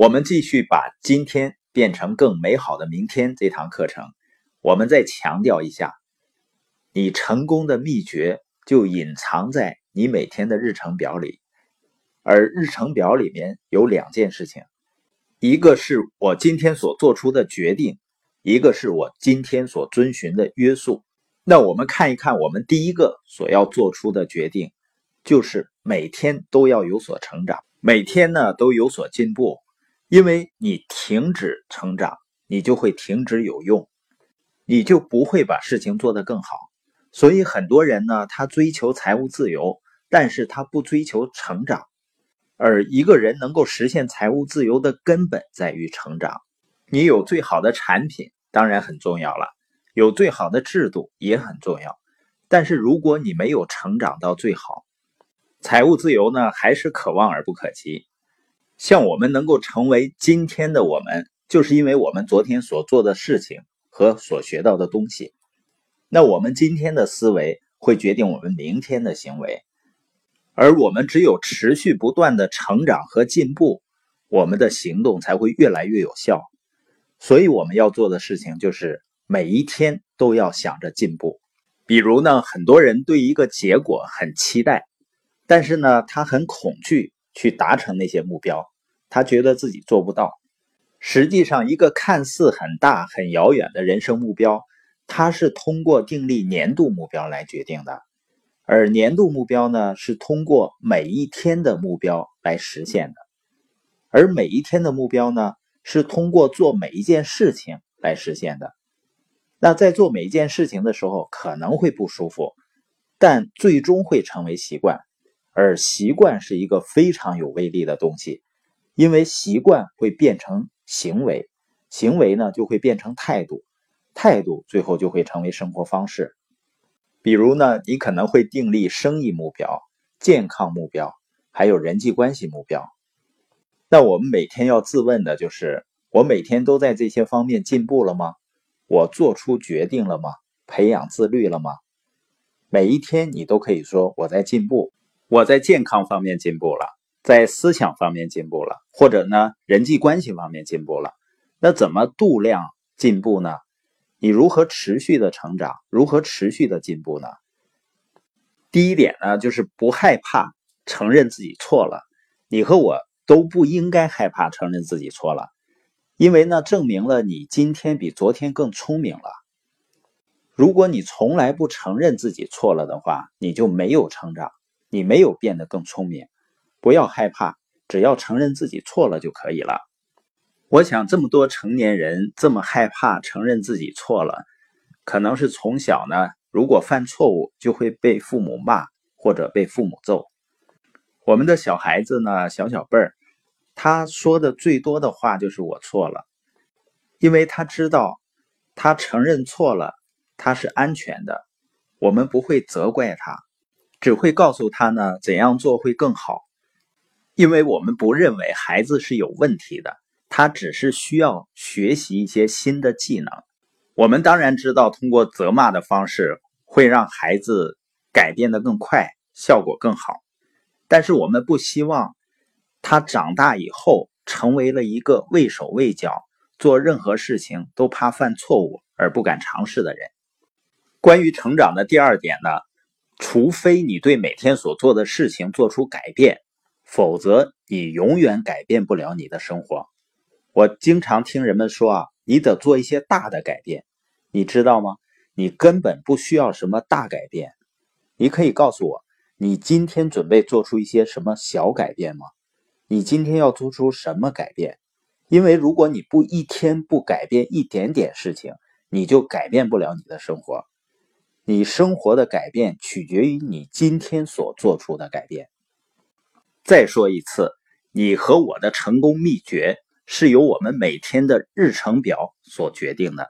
我们继续把今天变成更美好的明天这堂课程，我们再强调一下，你成功的秘诀就隐藏在你每天的日程表里，而日程表里面有两件事情，一个是我今天所做出的决定，一个是我今天所遵循的约束。那我们看一看，我们第一个所要做出的决定，就是每天都要有所成长，每天呢都有所进步。因为你停止成长，你就会停止有用，你就不会把事情做得更好。所以很多人呢，他追求财务自由，但是他不追求成长。而一个人能够实现财务自由的根本在于成长。你有最好的产品，当然很重要了；有最好的制度也很重要。但是如果你没有成长到最好，财务自由呢，还是可望而不可及。像我们能够成为今天的我们，就是因为我们昨天所做的事情和所学到的东西。那我们今天的思维会决定我们明天的行为，而我们只有持续不断的成长和进步，我们的行动才会越来越有效。所以我们要做的事情就是每一天都要想着进步。比如呢，很多人对一个结果很期待，但是呢，他很恐惧。去达成那些目标，他觉得自己做不到。实际上，一个看似很大、很遥远的人生目标，它是通过订立年度目标来决定的，而年度目标呢，是通过每一天的目标来实现的，而每一天的目标呢，是通过做每一件事情来实现的。那在做每一件事情的时候，可能会不舒服，但最终会成为习惯。而习惯是一个非常有威力的东西，因为习惯会变成行为，行为呢就会变成态度，态度最后就会成为生活方式。比如呢，你可能会订立生意目标、健康目标，还有人际关系目标。那我们每天要自问的就是：我每天都在这些方面进步了吗？我做出决定了吗？培养自律了吗？每一天你都可以说我在进步。我在健康方面进步了，在思想方面进步了，或者呢人际关系方面进步了。那怎么度量进步呢？你如何持续的成长？如何持续的进步呢？第一点呢，就是不害怕承认自己错了。你和我都不应该害怕承认自己错了，因为呢，证明了你今天比昨天更聪明了。如果你从来不承认自己错了的话，你就没有成长。你没有变得更聪明，不要害怕，只要承认自己错了就可以了。我想这么多成年人这么害怕承认自己错了，可能是从小呢，如果犯错误就会被父母骂或者被父母揍。我们的小孩子呢，小小辈儿，他说的最多的话就是我错了，因为他知道他承认错了，他是安全的，我们不会责怪他。只会告诉他呢怎样做会更好，因为我们不认为孩子是有问题的，他只是需要学习一些新的技能。我们当然知道，通过责骂的方式会让孩子改变的更快，效果更好。但是我们不希望他长大以后成为了一个畏手畏脚，做任何事情都怕犯错误而不敢尝试的人。关于成长的第二点呢？除非你对每天所做的事情做出改变，否则你永远改变不了你的生活。我经常听人们说啊，你得做一些大的改变，你知道吗？你根本不需要什么大改变。你可以告诉我，你今天准备做出一些什么小改变吗？你今天要做出什么改变？因为如果你不一天不改变一点点事情，你就改变不了你的生活。你生活的改变取决于你今天所做出的改变。再说一次，你和我的成功秘诀是由我们每天的日程表所决定的。